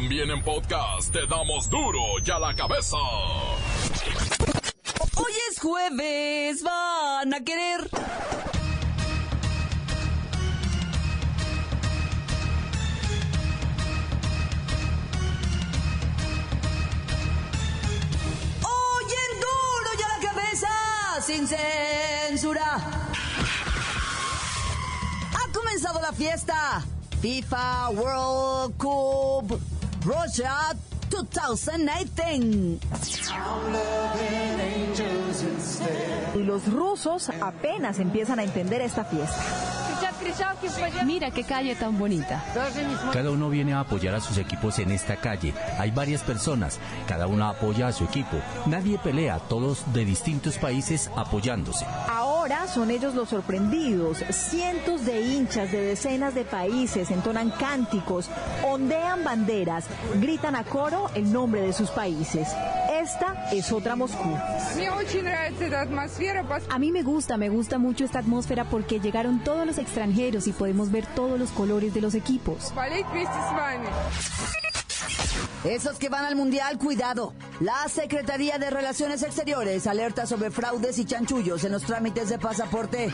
También en podcast te damos duro y a la cabeza. Hoy es jueves, van a querer. Hoy en duro y a la cabeza, sin censura. Ha comenzado la fiesta. FIFA World Cup Russia 2018. Y los rusos apenas empiezan a entender esta fiesta. Mira qué calle tan bonita. Cada uno viene a apoyar a sus equipos en esta calle. Hay varias personas, cada una apoya a su equipo. Nadie pelea, todos de distintos países apoyándose. Ahora son ellos los sorprendidos. Cientos de hinchas de decenas de países entonan cánticos, ondean banderas, gritan a coro el nombre de sus países. Esta es otra Moscú. A mí me gusta, me gusta mucho esta atmósfera porque llegaron todos los extranjeros y podemos ver todos los colores de los equipos. Esos que van al mundial, cuidado. La Secretaría de Relaciones Exteriores alerta sobre fraudes y chanchullos en los trámites de pasaporte.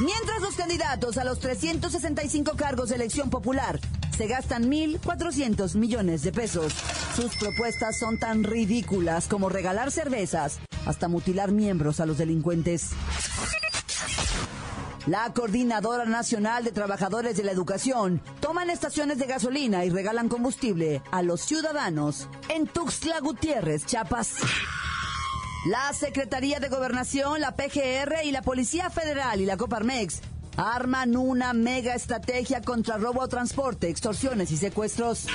Mientras los candidatos a los 365 cargos de elección popular se gastan 1.400 millones de pesos. Sus propuestas son tan ridículas como regalar cervezas hasta mutilar miembros a los delincuentes. La Coordinadora Nacional de Trabajadores de la Educación toman estaciones de gasolina y regalan combustible a los ciudadanos en Tuxtla Gutiérrez, Chiapas. La Secretaría de Gobernación, la PGR y la Policía Federal y la Coparmex arman una mega estrategia contra robo transporte, extorsiones y secuestros.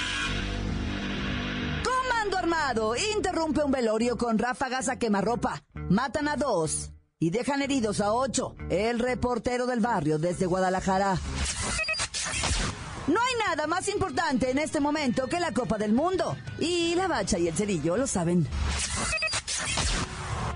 Comando Armado interrumpe un velorio con ráfagas a quemarropa. Matan a dos y dejan heridos a ocho. El reportero del barrio desde Guadalajara. No hay nada más importante en este momento que la Copa del Mundo. Y la bacha y el cerillo lo saben.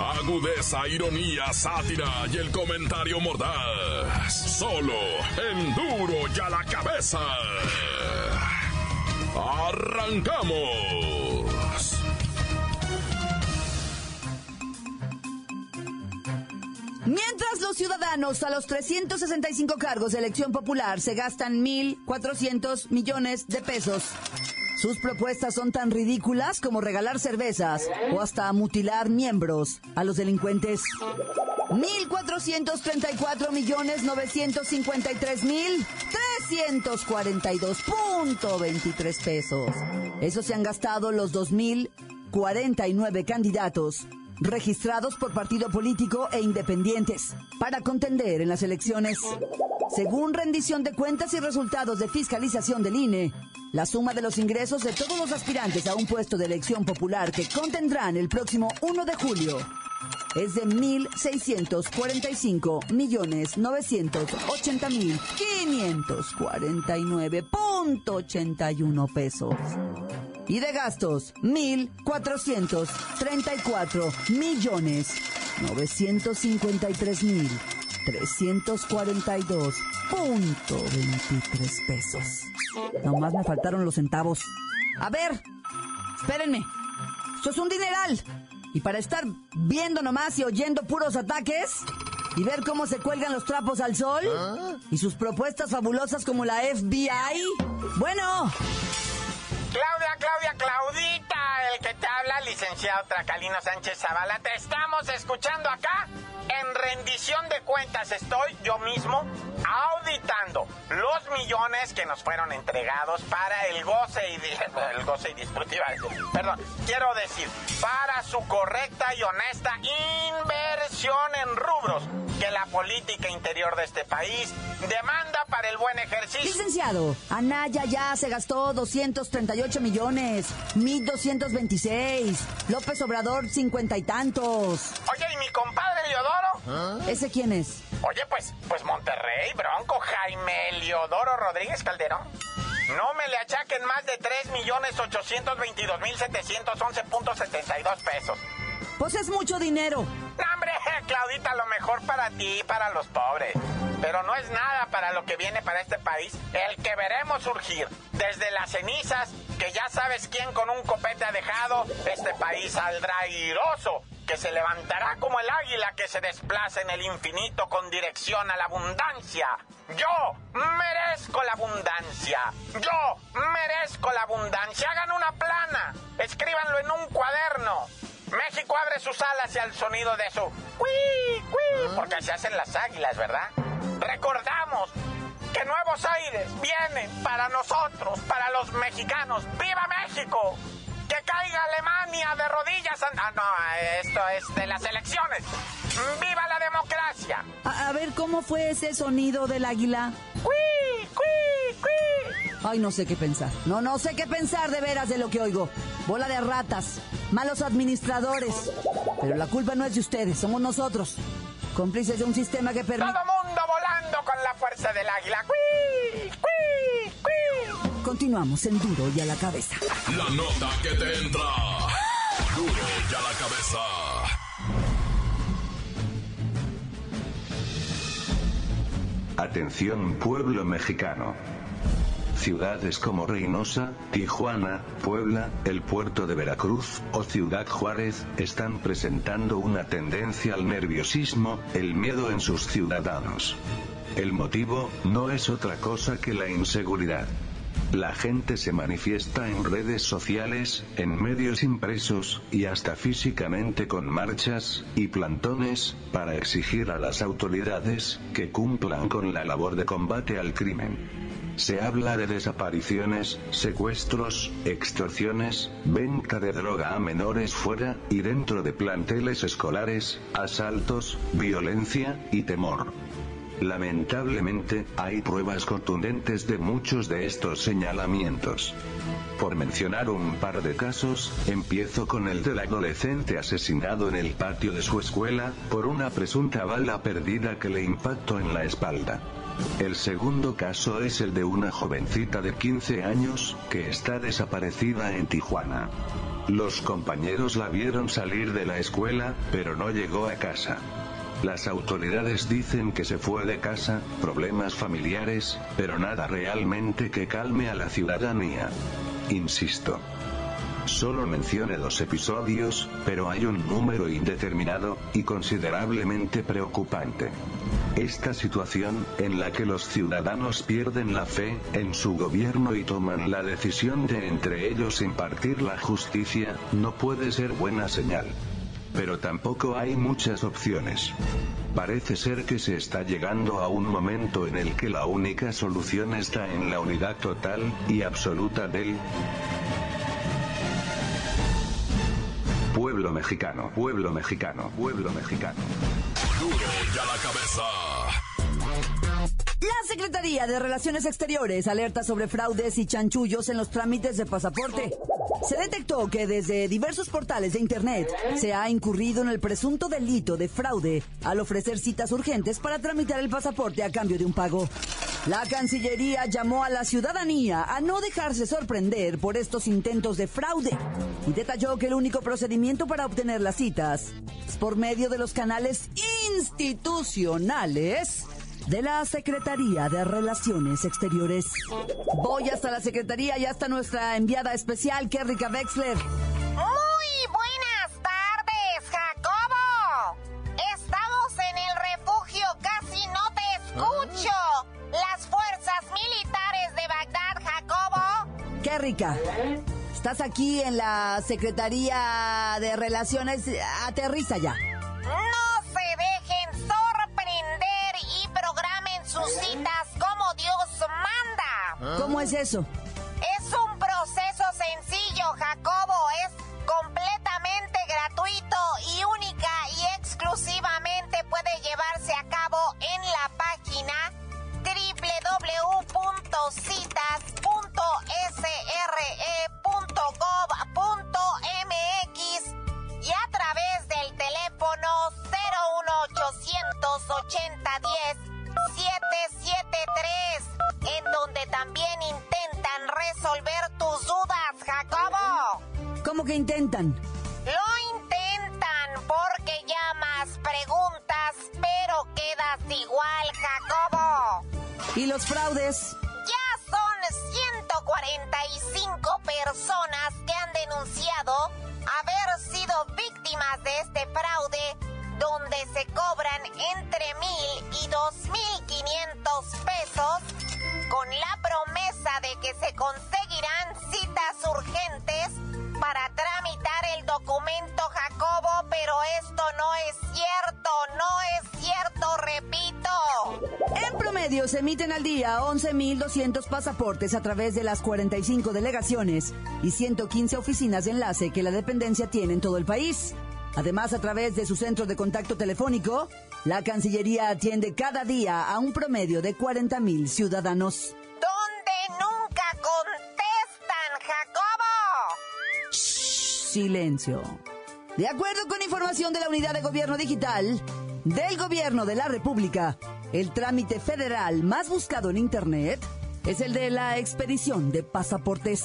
Agudeza, ironía, sátira y el comentario mordaz. Solo en duro y a la cabeza. ¡Arrancamos! Mientras los ciudadanos a los 365 cargos de elección popular se gastan 1.400 millones de pesos. Sus propuestas son tan ridículas como regalar cervezas o hasta mutilar miembros a los delincuentes. 1.434 millones 953 mil 342.23 pesos. Eso se han gastado los 2.049 candidatos registrados por partido político e independientes para contender en las elecciones. Según rendición de cuentas y resultados de fiscalización del INE, la suma de los ingresos de todos los aspirantes a un puesto de elección popular que contendrán el próximo 1 de julio es de 1.645 millones 980 mil 549.81 pesos. Y de gastos, 1.434 millones 953 mil 342.23 pesos. Nomás me faltaron los centavos. A ver, espérenme. Esto es un dineral. Y para estar viendo nomás y oyendo puros ataques y ver cómo se cuelgan los trapos al sol y sus propuestas fabulosas como la FBI. Bueno, Claudia, Claudia, Claudita, que te habla, licenciado Tracalino Sánchez Zavala. Te estamos escuchando acá. En rendición de cuentas estoy yo mismo auditando los millones que nos fueron entregados para el goce y el goce y disfrute, perdón, quiero decir, para su correcta y honesta inversión en rubros que la política interior de este país demanda para el buen ejercicio. licenciado, Anaya ya se gastó 238 millones, 1226. López Obrador, cincuenta y tantos. Oye, ¿y mi compadre Leodoro? ¿Ah? ¿Ese quién es? Oye, pues, pues Monterrey, Bronco, Jaime Leodoro Rodríguez Calderón. No me le achaquen más de 3.822.711.72 pesos. Pues es mucho dinero. No, hombre, Claudita, lo mejor para ti y para los pobres. Pero no es nada para lo que viene para este país, el que veremos surgir desde las cenizas, que ya sabes quién con un copete ha dejado, este país saldrá airoso, que se levantará como el águila que se desplaza en el infinito con dirección a la abundancia. Yo merezco la abundancia. Yo merezco la abundancia. Hagan una plana. Escríbanlo en un cuaderno. México abre sus alas y al sonido de su ¡Cui, cui! Porque se hacen las águilas, ¿verdad? Recordamos que nuevos aires vienen para nosotros, para los mexicanos. ¡Viva México! ¡Que caiga Alemania de rodillas! Ah, no, esto es de las elecciones. ¡Viva la democracia! A, a ver, ¿cómo fue ese sonido del águila? ¡Cui, cui, cui! Ay, no sé qué pensar. No, no sé qué pensar de veras de lo que oigo. Bola de ratas, malos administradores. Pero la culpa no es de ustedes, somos nosotros. Cómplices de un sistema que permite... fuerza del águila. ¡Cui, cui, cui! Continuamos en Duro y a la cabeza. La nota que te entra. Duro y a la cabeza. Atención pueblo mexicano. Ciudades como Reynosa, Tijuana, Puebla, el puerto de Veracruz o Ciudad Juárez están presentando una tendencia al nerviosismo, el miedo en sus ciudadanos. El motivo no es otra cosa que la inseguridad. La gente se manifiesta en redes sociales, en medios impresos, y hasta físicamente con marchas y plantones, para exigir a las autoridades que cumplan con la labor de combate al crimen. Se habla de desapariciones, secuestros, extorsiones, venta de droga a menores fuera y dentro de planteles escolares, asaltos, violencia y temor. Lamentablemente, hay pruebas contundentes de muchos de estos señalamientos. Por mencionar un par de casos, empiezo con el del adolescente asesinado en el patio de su escuela, por una presunta bala perdida que le impactó en la espalda. El segundo caso es el de una jovencita de 15 años, que está desaparecida en Tijuana. Los compañeros la vieron salir de la escuela, pero no llegó a casa. Las autoridades dicen que se fue de casa, problemas familiares, pero nada realmente que calme a la ciudadanía. Insisto. Solo mencione dos episodios, pero hay un número indeterminado, y considerablemente preocupante. Esta situación, en la que los ciudadanos pierden la fe en su gobierno y toman la decisión de entre ellos impartir la justicia, no puede ser buena señal. Pero tampoco hay muchas opciones. Parece ser que se está llegando a un momento en el que la única solución está en la unidad total y absoluta del mexicano, pueblo mexicano, pueblo mexicano. Duro y a la cabeza. La Secretaría de Relaciones Exteriores alerta sobre fraudes y chanchullos en los trámites de pasaporte. Se detectó que desde diversos portales de Internet se ha incurrido en el presunto delito de fraude al ofrecer citas urgentes para tramitar el pasaporte a cambio de un pago. La Cancillería llamó a la ciudadanía a no dejarse sorprender por estos intentos de fraude y detalló que el único procedimiento para obtener las citas es por medio de los canales institucionales de la Secretaría de Relaciones Exteriores. Voy hasta la Secretaría y hasta nuestra enviada especial, Kerrika Wexler. Estás aquí en la Secretaría de Relaciones. Aterriza ya. No se dejen sorprender y programen sus citas como Dios manda. ¿Cómo es eso? Entre mil y dos mil quinientos pesos con la promesa de que se conseguirán citas urgentes para tramitar el documento Jacobo, pero esto no es cierto, no es cierto, repito. En promedio se emiten al día 11.200 pasaportes a través de las 45 delegaciones y 115 oficinas de enlace que la dependencia tiene en todo el país. Además, a través de su centro de contacto telefónico, la Cancillería atiende cada día a un promedio de 40.000 ciudadanos. ¿Dónde nunca contestan, Jacobo? Silencio. De acuerdo con información de la Unidad de Gobierno Digital del Gobierno de la República, el trámite federal más buscado en Internet es el de la expedición de pasaportes.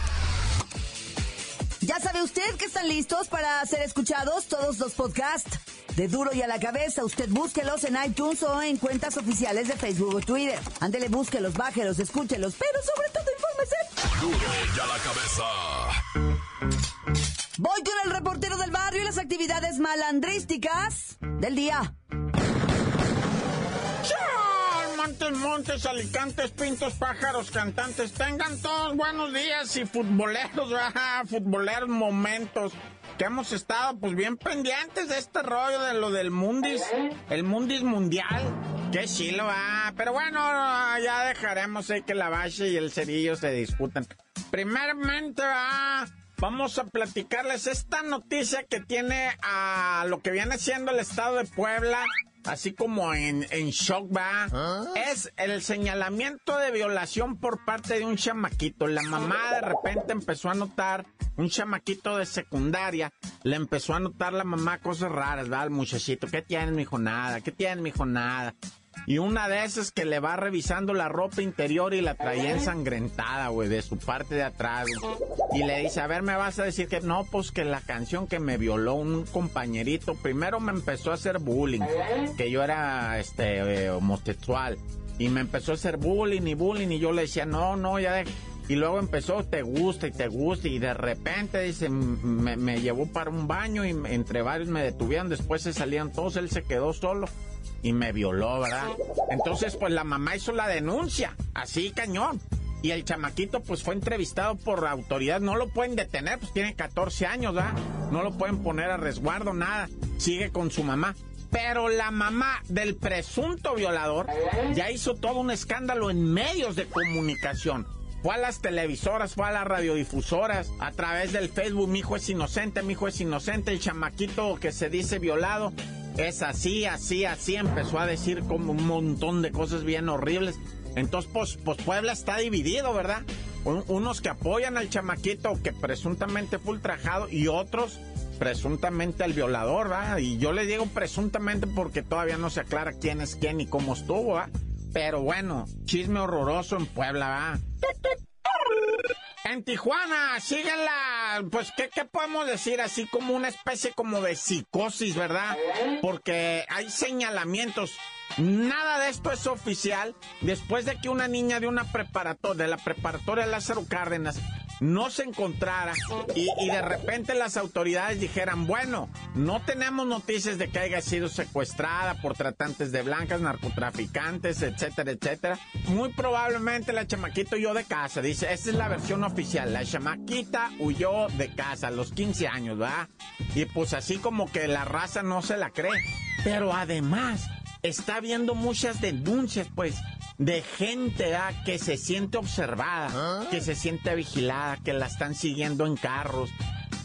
¿Ya sabe usted que están listos para ser escuchados todos los podcasts? De Duro y a la cabeza, usted búsquelos en iTunes o en cuentas oficiales de Facebook o Twitter. Ándele, búsquelos, bájelos, escúchelos, pero sobre todo infórmese. Duro y a la cabeza. Voy con el reportero del barrio y las actividades malandrísticas del día. ¡Chao! Montes, montes, alicantes, pintos, pájaros, cantantes, tengan todos buenos días y futboleros, ¿verdad? futboleros momentos que hemos estado pues bien pendientes de este rollo de lo del mundis, el mundis mundial. Qué chilo, va. Pero bueno, ya dejaremos ahí que la bache y el cerillo se disputan. Primeramente, va. Vamos a platicarles esta noticia que tiene a lo que viene siendo el estado de Puebla, así como en, en shock, va. Es el señalamiento de violación por parte de un chamaquito. La mamá de repente empezó a notar, un chamaquito de secundaria, le empezó a notar la mamá cosas raras, va, al muchachito. ¿Qué tienes, mijo? Nada. ¿Qué tienes, mijo? Nada. Y una de esas que le va revisando la ropa interior y la traía ensangrentada, güey, de su parte de atrás. Y le dice, a ver, me vas a decir que no, pues que la canción que me violó un compañerito, primero me empezó a hacer bullying, que yo era, este, eh, homosexual. Y me empezó a hacer bullying y bullying y yo le decía, no, no, ya de... Y luego empezó, te gusta y te gusta y de repente, dice, me, me llevó para un baño y entre varios me detuvieron, después se salían todos, él se quedó solo y me violó, ¿verdad? Entonces, pues la mamá hizo la denuncia, así cañón. Y el chamaquito, pues fue entrevistado por la autoridad. No lo pueden detener, pues tiene 14 años, ¿verdad? No lo pueden poner a resguardo, nada. Sigue con su mamá. Pero la mamá del presunto violador ya hizo todo un escándalo en medios de comunicación. Fue a las televisoras, fue a las radiodifusoras, a través del Facebook, mi hijo es inocente, mi hijo es inocente, el chamaquito que se dice violado es así, así, así, empezó a decir como un montón de cosas bien horribles. Entonces, pues, pues Puebla está dividido, ¿verdad? Un- unos que apoyan al chamaquito que presuntamente fue ultrajado y otros presuntamente al violador, ¿verdad? Y yo le digo presuntamente porque todavía no se aclara quién es quién y cómo estuvo, ¿verdad? Pero bueno, chisme horroroso en Puebla, ¿verdad? En Tijuana, síguenla. Pues, ¿qué, ¿qué podemos decir? Así como una especie como de psicosis, ¿verdad? Porque hay señalamientos. Nada de esto es oficial. Después de que una niña de una preparatoria, de la preparatoria Lázaro Cárdenas, no se encontrara y, de repente las autoridades dijeran, bueno, no tenemos noticias de que haya sido secuestrada por tratantes de blancas, narcotraficantes, etcétera, etcétera. Muy probablemente la chamaquita huyó de casa, dice, esta es la versión oficial, la chamaquita huyó de casa a los 15 años, ¿verdad? Y pues así como que la raza no se la cree. Pero además, está habiendo muchas denuncias, pues, de gente ¿ah? que se siente observada, que se siente vigilada, que la están siguiendo en carros.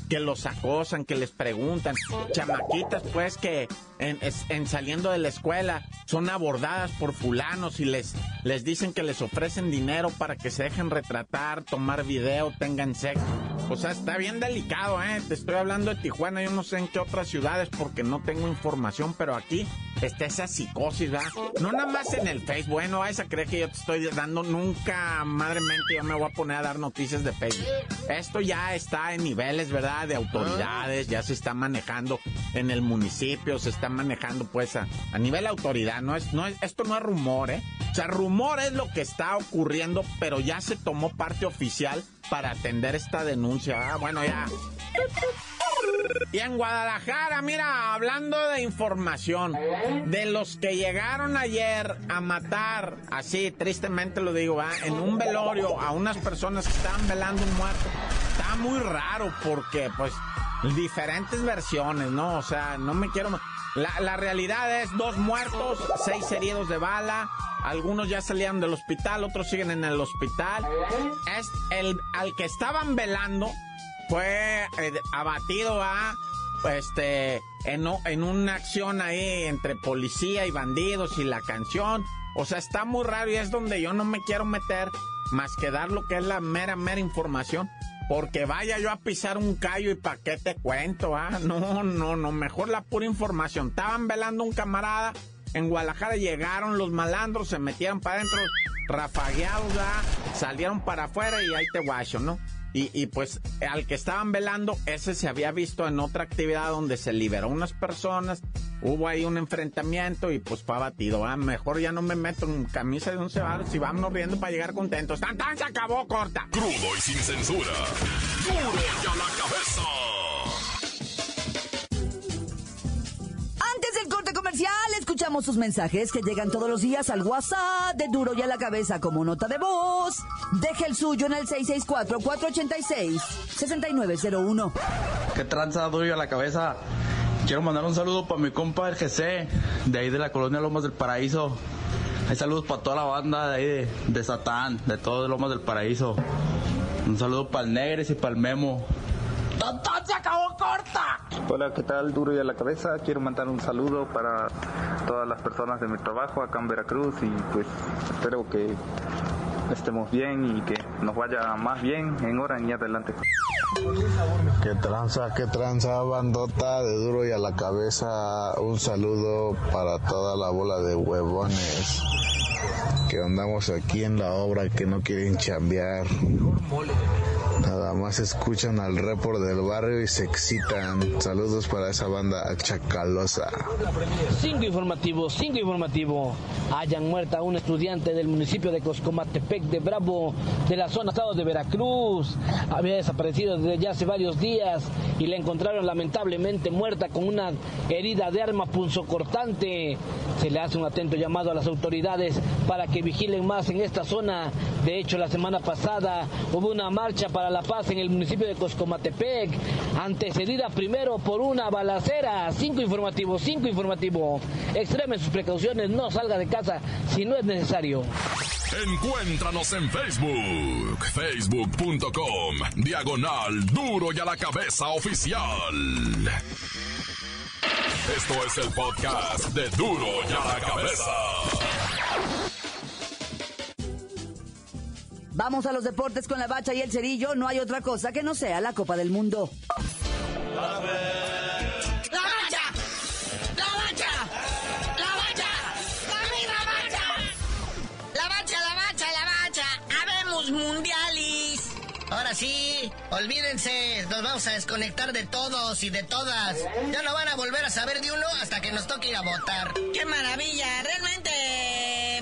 que los acosan, que les preguntan. Chamaquitas, pues, que en, en, saliendo de la escuela son abordadas por fulanos y les, les dicen que les ofrecen dinero para que se dejen retratar, tomar video, tengan sexo. O sea, está bien delicado, ¿eh? Te estoy hablando de Tijuana, yo no sé en qué otras ciudades porque no tengo información, pero aquí está esa psicosis, ¿verdad? No nada más en el Facebook, bueno, a esa cree que yo te estoy dando nunca, madre mente, yo me voy a poner a dar noticias de Facebook. Esto ya está en niveles, ¿verdad? De autoridades, ya se está manejando en el municipio, se está manejando pues a, a nivel autoridad, no es, no es, esto no es rumor, ¿eh? Sea, rumor es lo que está ocurriendo, pero ya se tomó parte oficial para atender esta denuncia. Ah, bueno, ya. Y en Guadalajara, mira, hablando de información, de los que llegaron ayer a matar, así tristemente lo digo, en un velorio a unas personas que estaban velando un muerto, está muy raro porque, pues, diferentes versiones, ¿no? O sea, no me quiero... La realidad es dos muertos, seis heridos de bala, algunos ya salieron del hospital, otros siguen en el hospital. Es el al que estaban velando fue eh, abatido a este en, en una acción ahí entre policía y bandidos y la canción. O sea, está muy raro y es donde yo no me quiero meter más que dar lo que es la mera, mera información. Porque vaya yo a pisar un callo y pa' qué te cuento, ¿ah? No, no, no, mejor la pura información. Estaban velando un camarada, en Guadalajara llegaron los malandros, se metieron para adentro, rafagueados, salieron para afuera y ahí te guacho, ¿no? Y, pues al que estaban velando, ese se había visto en otra actividad donde se liberó unas personas, hubo ahí un enfrentamiento y pues fue abatido. Ah, mejor ya no me meto en camisa de un varos si vamos riendo para llegar contentos. ¡Tan, tan! Se acabó, corta. Crudo y sin censura. ¡Duro ya la cabeza! Escuchamos sus mensajes que llegan todos los días al WhatsApp de Duro y a la cabeza como nota de voz. Deje el suyo en el 664-486-6901. ¿Qué tranza Duro y a la cabeza? Quiero mandar un saludo para mi compa el GC, de ahí de la colonia Lomas del Paraíso. Hay saludos para toda la banda de ahí de, de Satán, de todos Lomas del Paraíso. Un saludo para el Negres y para el Memo. ¡Tontón se acabó corta! Hola, ¿qué tal? Duro y a la cabeza. Quiero mandar un saludo para todas las personas de mi trabajo acá en Veracruz y pues espero que estemos bien y que nos vaya más bien en hora y adelante. Qué tranza, qué tranza, bandota de duro y a la cabeza. Un saludo para toda la bola de huevones que andamos aquí en la obra que no quieren chambear. Nada más escuchan al report del barrio y se excitan. Saludos para esa banda chacalosa. Cinco informativos, cinco informativos. Hayan muerto a un estudiante del municipio de Coscomatepec de Bravo, de la zona estado de Veracruz. Había desaparecido desde ya hace varios días y la encontraron lamentablemente muerta con una herida de arma punzocortante. Se le hace un atento llamado a las autoridades para que vigilen más en esta zona. De hecho, la semana pasada hubo una marcha para la paz en el municipio de Coscomatepec, antecedida primero por una balacera. Cinco informativos, cinco informativos. Extremen sus precauciones, no salga de casa si no es necesario. Encuéntranos en Facebook, facebook.com, diagonal duro y a la cabeza oficial. Esto es el podcast de duro y a la cabeza. Vamos a los deportes con la bacha y el cerillo. No hay otra cosa que no sea la Copa del Mundo. ¡La bacha! ¡La bacha! ¡La bacha! ¡La bacha! ¡La bacha, la bacha, la bacha! ¡Habemos mundialis! Ahora sí, olvídense, nos vamos a desconectar de todos y de todas. Ya no van a volver a saber de uno hasta que nos toque ir a votar. ¡Qué maravilla! Realmente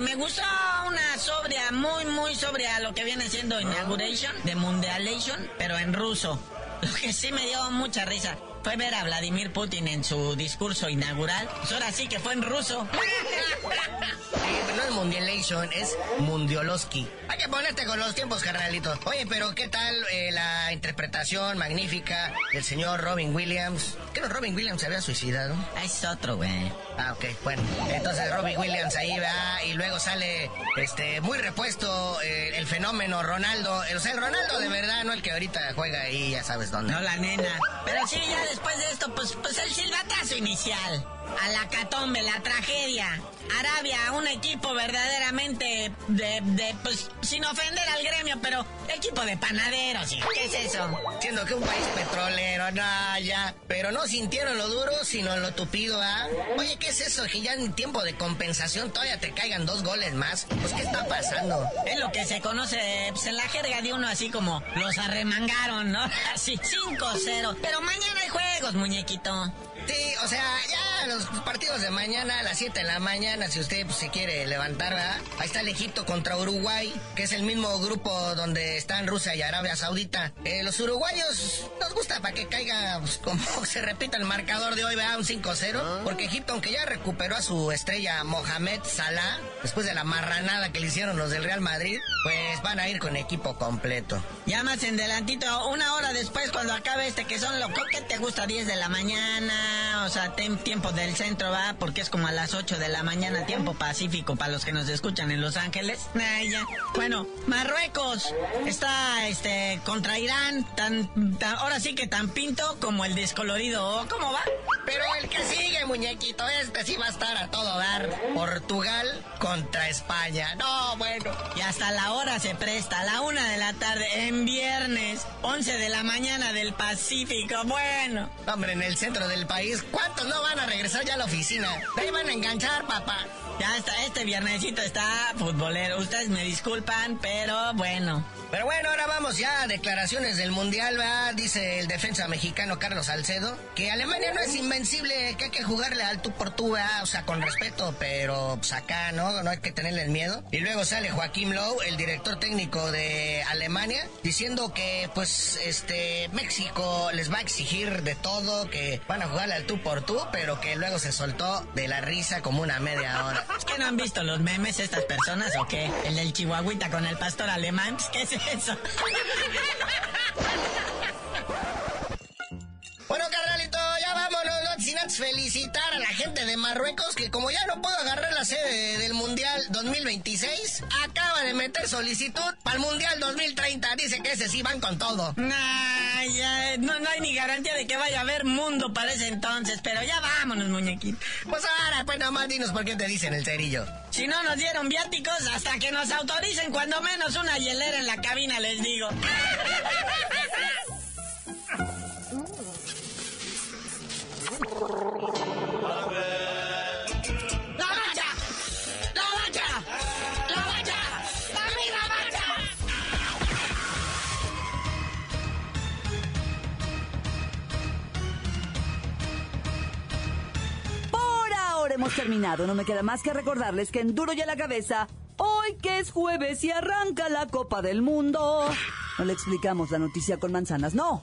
me gustó una sobria, muy, muy sobria lo que viene siendo Inauguration de Mundialation, pero en ruso. Lo que sí me dio mucha risa. fue ver a Vladimir Putin en su discurso inaugural. Pues ahora sí que fue en ruso. no es Mundialation, es Mundioloski. Hay que ponerte con los tiempos, carnalito. Oye, pero ¿qué tal eh, la interpretación magnífica del señor Robin Williams? ¿Qué no Robin Williams se había suicidado? Ah, es otro, güey. Ah, ok, bueno. Entonces Robin Williams ahí va y luego sale este muy repuesto eh, el fenómeno Ronaldo. O sea, el Ronaldo de verdad, no el que ahorita juega ahí, ya sabes dónde. No la nena. Pero sí, ya después de esto, pues, pues el silbatazo inicial. A la catombe, la tragedia. Arabia, un equipo verdaderamente de, de, pues, sin ofender al gremio, pero equipo de panaderos, ¿qué es eso? Siendo que un país petrolero, no, ya. Pero no sintieron lo duro, sino lo tupido, ¿ah? Oye, ¿qué es eso? Que ya en tiempo de compensación todavía te caigan dos goles más. Pues, ¿qué está pasando? Es lo que se conoce, pues, en la jerga de uno así como los arremangaron, ¿no? Así, 5-0. Pero mañana hay juegos, muñequito. Sí, o sea, ya los partidos de mañana a las 7 de la mañana, si usted pues, se quiere levantar, ¿verdad? Ahí está el Egipto contra Uruguay, que es el mismo grupo donde están Rusia y Arabia Saudita. Eh, los uruguayos nos gusta para que caiga, pues, como se repita el marcador de hoy, ¿verdad? Un 5-0, porque Egipto, aunque ya recuperó a su estrella Mohamed Salah, después de la marranada que le hicieron los del Real Madrid, pues van a ir con equipo completo. Ya más en delantito, una hora después, cuando acabe este, que son lo que te gusta, 10 de la mañana o sea, tiempo del centro, va, porque es como a las 8 de la mañana, tiempo pacífico para los que nos escuchan en Los Ángeles. ya. Bueno, Marruecos está este contra Irán, tan, ahora sí que tan pinto como el descolorido. ¿Cómo va? Pero el que sigue, muñequito, este sí va a estar a todo dar. Portugal contra España. No, bueno. Y hasta la hora se presta, la una de la tarde, en viernes, 11 de la mañana del Pacífico. Bueno. Hombre, en el centro del país ¿Cuántos no van a regresar ya a la oficina? ahí a enganchar, papá. Ya está, este viernesito está futbolero. Ustedes me disculpan, pero bueno. Pero bueno, ahora vamos ya a declaraciones del Mundial, ¿va? Dice el defensa mexicano Carlos Salcedo, que Alemania no es invencible, que hay que jugarle al tú por tú, O sea, con respeto, pero pues acá, ¿no? No hay que tenerle el miedo. Y luego sale Joaquín Lowe, el director técnico de Alemania, diciendo que, pues, este, México les va a exigir de todo, que van a jugarle al tú por tú, pero que luego se soltó de la risa como una media hora. ¿Es que no han visto los memes estas personas o qué? El del chihuahuita con el pastor alemán, ¿qué es eso? Antes felicitar a la gente de Marruecos que como ya no puedo agarrar la sede del Mundial 2026, acaba de meter solicitud para el Mundial 2030. Dice que ese sí van con todo. Nah, ya, no, no hay ni garantía de que vaya a haber mundo para ese entonces, pero ya vámonos, muñequito. Pues ahora, pues nomás dinos por qué te dicen el cerillo. Si no nos dieron viáticos, hasta que nos autoricen cuando menos una hielera en la cabina, les digo. hemos terminado. No me queda más que recordarles que en Duro y a la cabeza, hoy que es jueves y arranca la Copa del Mundo. No le explicamos la noticia con manzanas, no.